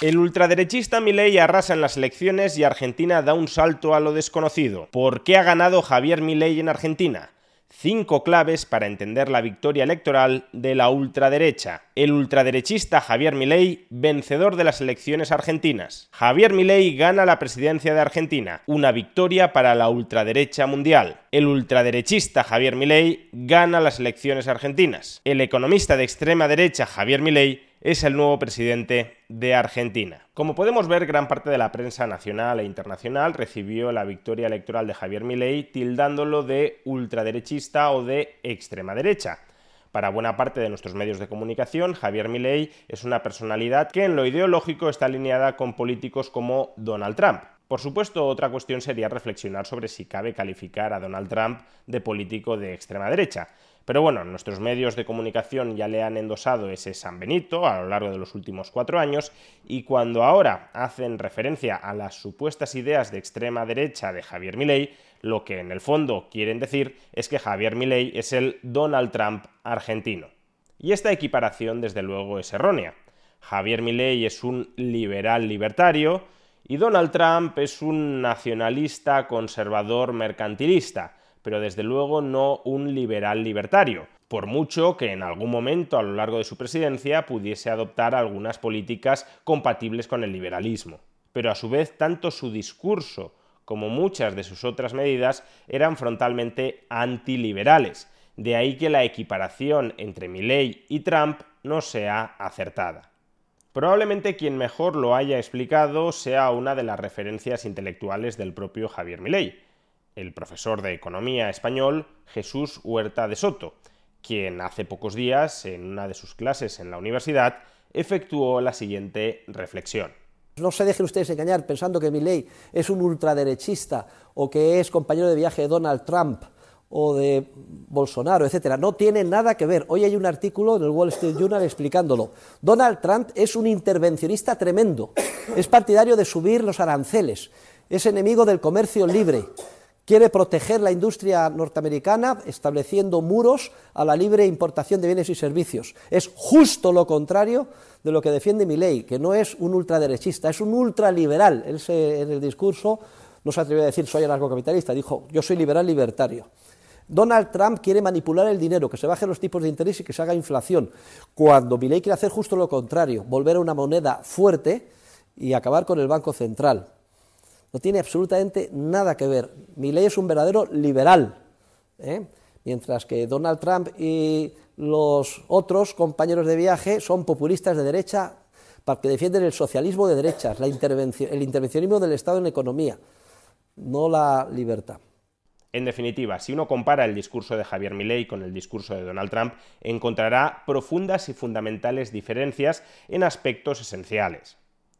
El ultraderechista Milei arrasa en las elecciones y Argentina da un salto a lo desconocido. ¿Por qué ha ganado Javier Milei en Argentina? Cinco claves para entender la victoria electoral de la ultraderecha. El ultraderechista Javier Milei, vencedor de las elecciones argentinas. Javier Milei gana la presidencia de Argentina, una victoria para la ultraderecha mundial. El ultraderechista Javier Milei gana las elecciones argentinas. El economista de extrema derecha Javier Milei es el nuevo presidente de Argentina. Como podemos ver, gran parte de la prensa nacional e internacional recibió la victoria electoral de Javier Milei tildándolo de ultraderechista o de extrema derecha. Para buena parte de nuestros medios de comunicación, Javier Milei es una personalidad que en lo ideológico está alineada con políticos como Donald Trump. Por supuesto, otra cuestión sería reflexionar sobre si cabe calificar a Donald Trump de político de extrema derecha. Pero bueno, nuestros medios de comunicación ya le han endosado ese San Benito a lo largo de los últimos cuatro años y cuando ahora hacen referencia a las supuestas ideas de extrema derecha de Javier Milei, lo que en el fondo quieren decir es que Javier Milei es el Donald Trump argentino. Y esta equiparación desde luego es errónea. Javier Milei es un liberal libertario y Donald Trump es un nacionalista conservador mercantilista pero desde luego no un liberal libertario, por mucho que en algún momento a lo largo de su presidencia pudiese adoptar algunas políticas compatibles con el liberalismo. Pero a su vez tanto su discurso como muchas de sus otras medidas eran frontalmente antiliberales, de ahí que la equiparación entre Milley y Trump no sea acertada. Probablemente quien mejor lo haya explicado sea una de las referencias intelectuales del propio Javier Milei, el profesor de economía español Jesús Huerta de Soto, quien hace pocos días, en una de sus clases en la universidad, efectuó la siguiente reflexión. No se dejen ustedes engañar pensando que Milley es un ultraderechista o que es compañero de viaje de Donald Trump o de Bolsonaro, etcétera. No tiene nada que ver. Hoy hay un artículo en el Wall Street Journal explicándolo. Donald Trump es un intervencionista tremendo. Es partidario de subir los aranceles. Es enemigo del comercio libre quiere proteger la industria norteamericana estableciendo muros a la libre importación de bienes y servicios. Es justo lo contrario de lo que defiende mi ley, que no es un ultraderechista, es un ultraliberal. Él en el discurso no se atrevió a decir soy anarcocapitalista, dijo yo soy liberal libertario. Donald Trump quiere manipular el dinero, que se bajen los tipos de interés y que se haga inflación, cuando ley quiere hacer justo lo contrario, volver a una moneda fuerte y acabar con el Banco Central. No tiene absolutamente nada que ver. Mi ley es un verdadero liberal, ¿eh? mientras que Donald Trump y los otros compañeros de viaje son populistas de derecha que defienden el socialismo de derechas, el intervencionismo del Estado en la economía, no la libertad. En definitiva, si uno compara el discurso de Javier Milei con el discurso de Donald Trump, encontrará profundas y fundamentales diferencias en aspectos esenciales.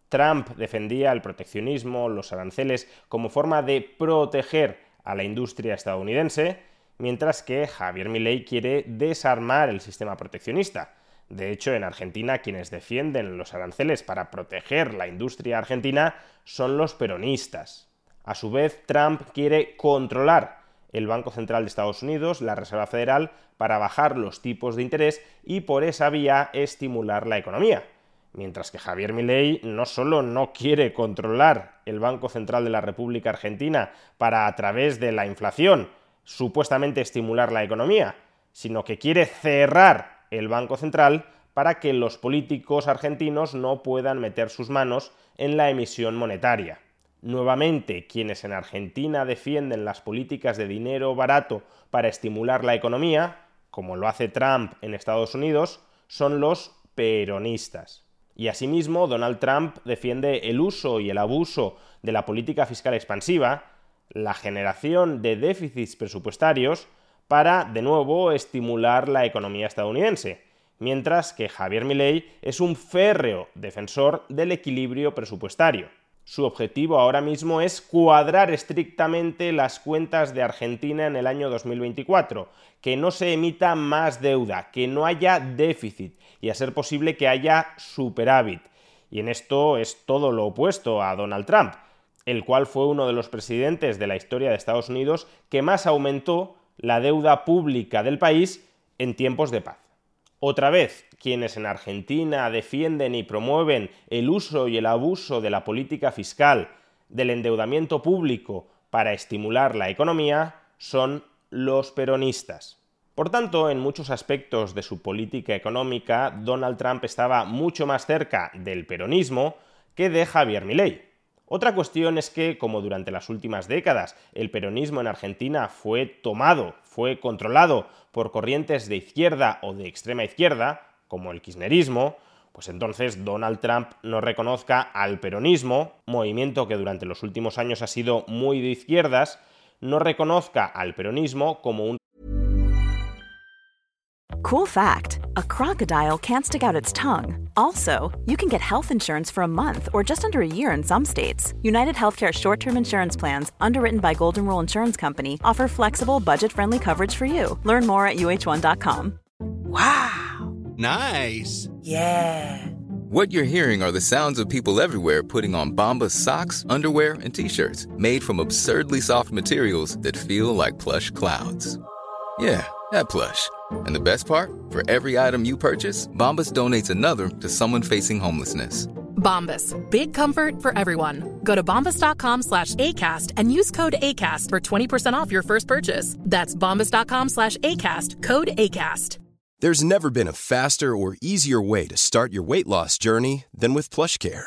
Trump defendía el proteccionismo, los aranceles, como forma de proteger a la industria estadounidense, mientras que Javier Milei quiere desarmar el sistema proteccionista. De hecho, en Argentina quienes defienden los aranceles para proteger la industria argentina son los peronistas. A su vez, Trump quiere controlar el Banco Central de Estados Unidos, la Reserva Federal, para bajar los tipos de interés y por esa vía estimular la economía. Mientras que Javier Milei no solo no quiere controlar el Banco Central de la República Argentina para a través de la inflación supuestamente estimular la economía, sino que quiere cerrar el Banco Central para que los políticos argentinos no puedan meter sus manos en la emisión monetaria. Nuevamente, quienes en Argentina defienden las políticas de dinero barato para estimular la economía, como lo hace Trump en Estados Unidos, son los peronistas. Y asimismo, Donald Trump defiende el uso y el abuso de la política fiscal expansiva, la generación de déficits presupuestarios, para, de nuevo, estimular la economía estadounidense, mientras que Javier Milei es un férreo defensor del equilibrio presupuestario. Su objetivo ahora mismo es cuadrar estrictamente las cuentas de Argentina en el año 2024, que no se emita más deuda, que no haya déficit y a ser posible que haya superávit. Y en esto es todo lo opuesto a Donald Trump, el cual fue uno de los presidentes de la historia de Estados Unidos que más aumentó la deuda pública del país en tiempos de paz. Otra vez, quienes en Argentina defienden y promueven el uso y el abuso de la política fiscal, del endeudamiento público para estimular la economía, son los peronistas. Por tanto, en muchos aspectos de su política económica, Donald Trump estaba mucho más cerca del peronismo que de Javier Milei. Otra cuestión es que, como durante las últimas décadas, el peronismo en Argentina fue tomado, fue controlado por corrientes de izquierda o de extrema izquierda, como el kirchnerismo, pues entonces Donald Trump no reconozca al peronismo, movimiento que durante los últimos años ha sido muy de izquierdas, no reconozca al peronismo como un Cool fact a crocodile can't stick out its tongue. Also, you can get health insurance for a month or just under a year in some states. United Healthcare short term insurance plans, underwritten by Golden Rule Insurance Company, offer flexible, budget friendly coverage for you. Learn more at uh1.com. Wow! Nice! Yeah! What you're hearing are the sounds of people everywhere putting on Bombas socks, underwear, and t shirts made from absurdly soft materials that feel like plush clouds. Yeah, that plush. And the best part, for every item you purchase, Bombas donates another to someone facing homelessness. Bombas, big comfort for everyone. Go to bombas.com slash ACAST and use code ACAST for 20% off your first purchase. That's bombas.com slash ACAST, code ACAST. There's never been a faster or easier way to start your weight loss journey than with PlushCare.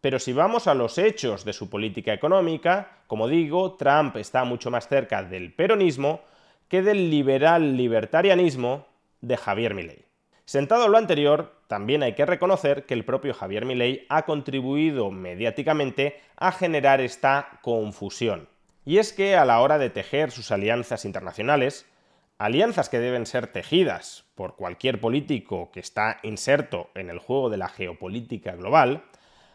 Pero si vamos a los hechos de su política económica, como digo, Trump está mucho más cerca del peronismo que del liberal libertarianismo de Javier Milei. Sentado lo anterior, también hay que reconocer que el propio Javier Milei ha contribuido mediáticamente a generar esta confusión. Y es que a la hora de tejer sus alianzas internacionales, alianzas que deben ser tejidas por cualquier político que está inserto en el juego de la geopolítica global,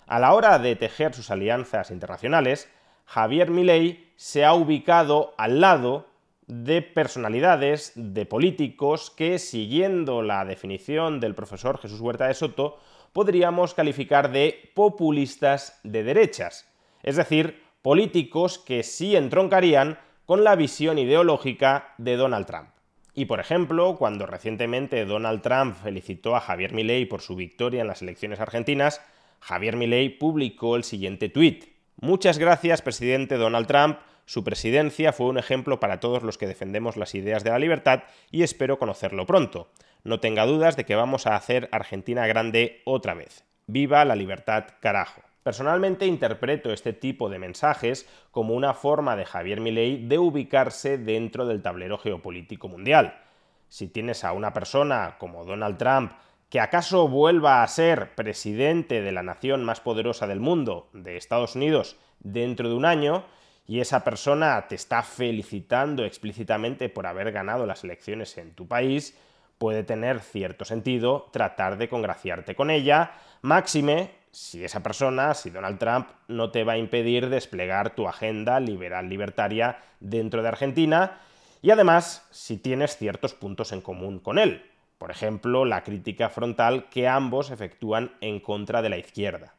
a la hora de tejer sus alianzas internacionales, Javier Milei se ha ubicado al lado de personalidades, de políticos que, siguiendo la definición del profesor Jesús Huerta de Soto, podríamos calificar de populistas de derechas, es decir, políticos que sí entroncarían con la visión ideológica de Donald Trump. Y por ejemplo, cuando recientemente Donald Trump felicitó a Javier Milei por su victoria en las elecciones argentinas, Javier Milei publicó el siguiente tuit. Muchas gracias, presidente Donald Trump. Su presidencia fue un ejemplo para todos los que defendemos las ideas de la libertad y espero conocerlo pronto. No tenga dudas de que vamos a hacer Argentina grande otra vez. ¡Viva la libertad, carajo! Personalmente interpreto este tipo de mensajes como una forma de Javier Milei de ubicarse dentro del tablero geopolítico mundial. Si tienes a una persona como Donald Trump que acaso vuelva a ser presidente de la nación más poderosa del mundo, de Estados Unidos, dentro de un año, y esa persona te está felicitando explícitamente por haber ganado las elecciones en tu país, puede tener cierto sentido tratar de congraciarte con ella, máxime si esa persona, si Donald Trump, no te va a impedir desplegar tu agenda liberal libertaria dentro de Argentina, y además si tienes ciertos puntos en común con él, por ejemplo, la crítica frontal que ambos efectúan en contra de la izquierda.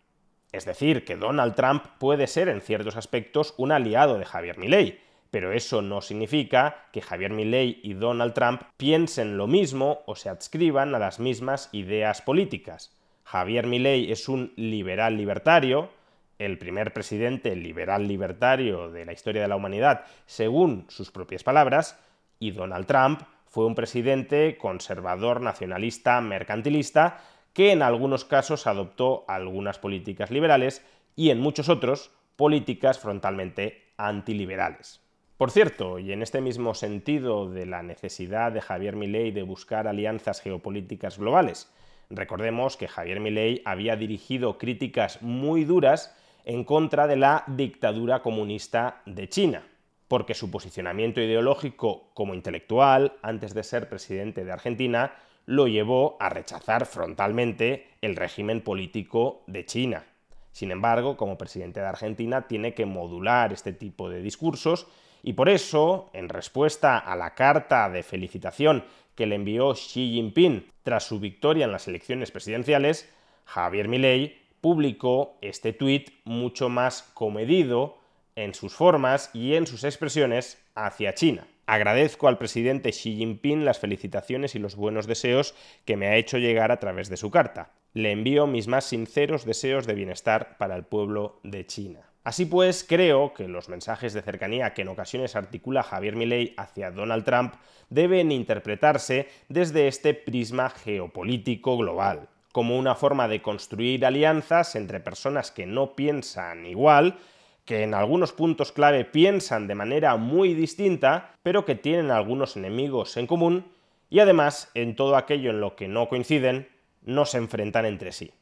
Es decir, que Donald Trump puede ser en ciertos aspectos un aliado de Javier Milei, pero eso no significa que Javier Milei y Donald Trump piensen lo mismo o se adscriban a las mismas ideas políticas. Javier Milei es un liberal libertario, el primer presidente liberal libertario de la historia de la humanidad, según sus propias palabras, y Donald Trump fue un presidente conservador, nacionalista, mercantilista, que en algunos casos adoptó algunas políticas liberales y en muchos otros, políticas frontalmente antiliberales. Por cierto, y en este mismo sentido de la necesidad de Javier Milei de buscar alianzas geopolíticas globales, recordemos que Javier Milei había dirigido críticas muy duras en contra de la dictadura comunista de China, porque su posicionamiento ideológico como intelectual, antes de ser presidente de Argentina, lo llevó a rechazar frontalmente el régimen político de China. Sin embargo, como presidente de Argentina, tiene que modular este tipo de discursos y por eso, en respuesta a la carta de felicitación que le envió Xi Jinping tras su victoria en las elecciones presidenciales, Javier Milei publicó este tuit mucho más comedido en sus formas y en sus expresiones hacia China. Agradezco al presidente Xi Jinping las felicitaciones y los buenos deseos que me ha hecho llegar a través de su carta. Le envío mis más sinceros deseos de bienestar para el pueblo de China. Así pues, creo que los mensajes de cercanía que en ocasiones articula Javier Milei hacia Donald Trump deben interpretarse desde este prisma geopolítico global, como una forma de construir alianzas entre personas que no piensan igual, que en algunos puntos clave piensan de manera muy distinta, pero que tienen algunos enemigos en común, y además en todo aquello en lo que no coinciden, no se enfrentan entre sí.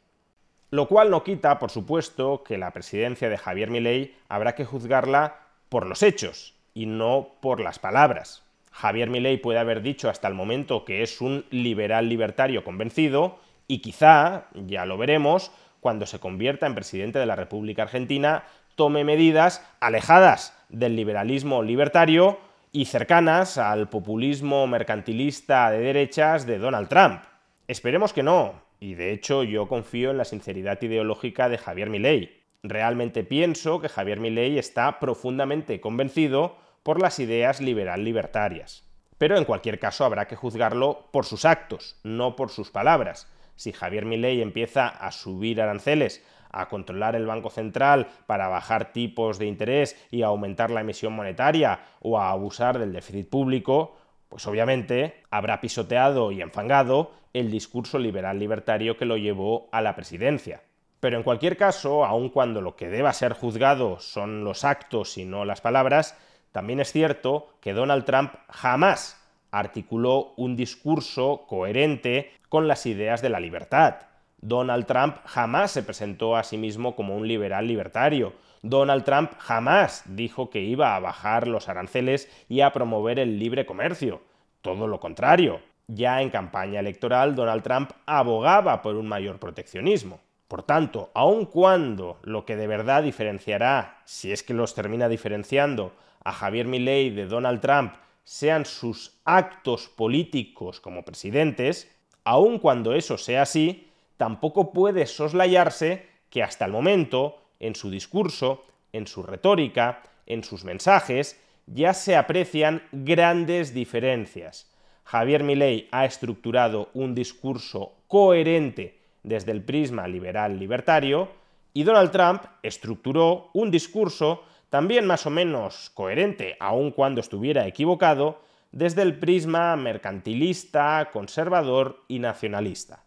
Lo cual no quita, por supuesto, que la presidencia de Javier Milei habrá que juzgarla por los hechos y no por las palabras. Javier Milei puede haber dicho hasta el momento que es un liberal libertario convencido y quizá, ya lo veremos, cuando se convierta en presidente de la República Argentina, tome medidas alejadas del liberalismo libertario y cercanas al populismo mercantilista de derechas de Donald Trump. Esperemos que no, y de hecho yo confío en la sinceridad ideológica de Javier Milei. Realmente pienso que Javier Milei está profundamente convencido por las ideas liberal-libertarias. Pero en cualquier caso habrá que juzgarlo por sus actos, no por sus palabras. Si Javier Milei empieza a subir aranceles, a controlar el Banco Central para bajar tipos de interés y aumentar la emisión monetaria o a abusar del déficit público, pues obviamente habrá pisoteado y enfangado el discurso liberal libertario que lo llevó a la presidencia. Pero en cualquier caso, aun cuando lo que deba ser juzgado son los actos y no las palabras, también es cierto que Donald Trump jamás articuló un discurso coherente con las ideas de la libertad. Donald Trump jamás se presentó a sí mismo como un liberal libertario. Donald Trump jamás dijo que iba a bajar los aranceles y a promover el libre comercio. Todo lo contrario. Ya en campaña electoral, Donald Trump abogaba por un mayor proteccionismo. Por tanto, aun cuando lo que de verdad diferenciará, si es que los termina diferenciando, a Javier Milei de Donald Trump sean sus actos políticos como presidentes, aun cuando eso sea así, tampoco puede soslayarse que hasta el momento en su discurso, en su retórica, en sus mensajes, ya se aprecian grandes diferencias. Javier Milei ha estructurado un discurso coherente desde el prisma liberal libertario y Donald Trump estructuró un discurso también más o menos coherente, aun cuando estuviera equivocado, desde el prisma mercantilista, conservador y nacionalista.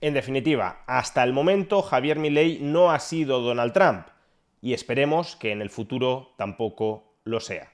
En definitiva, hasta el momento Javier Milei no ha sido Donald Trump y esperemos que en el futuro tampoco lo sea.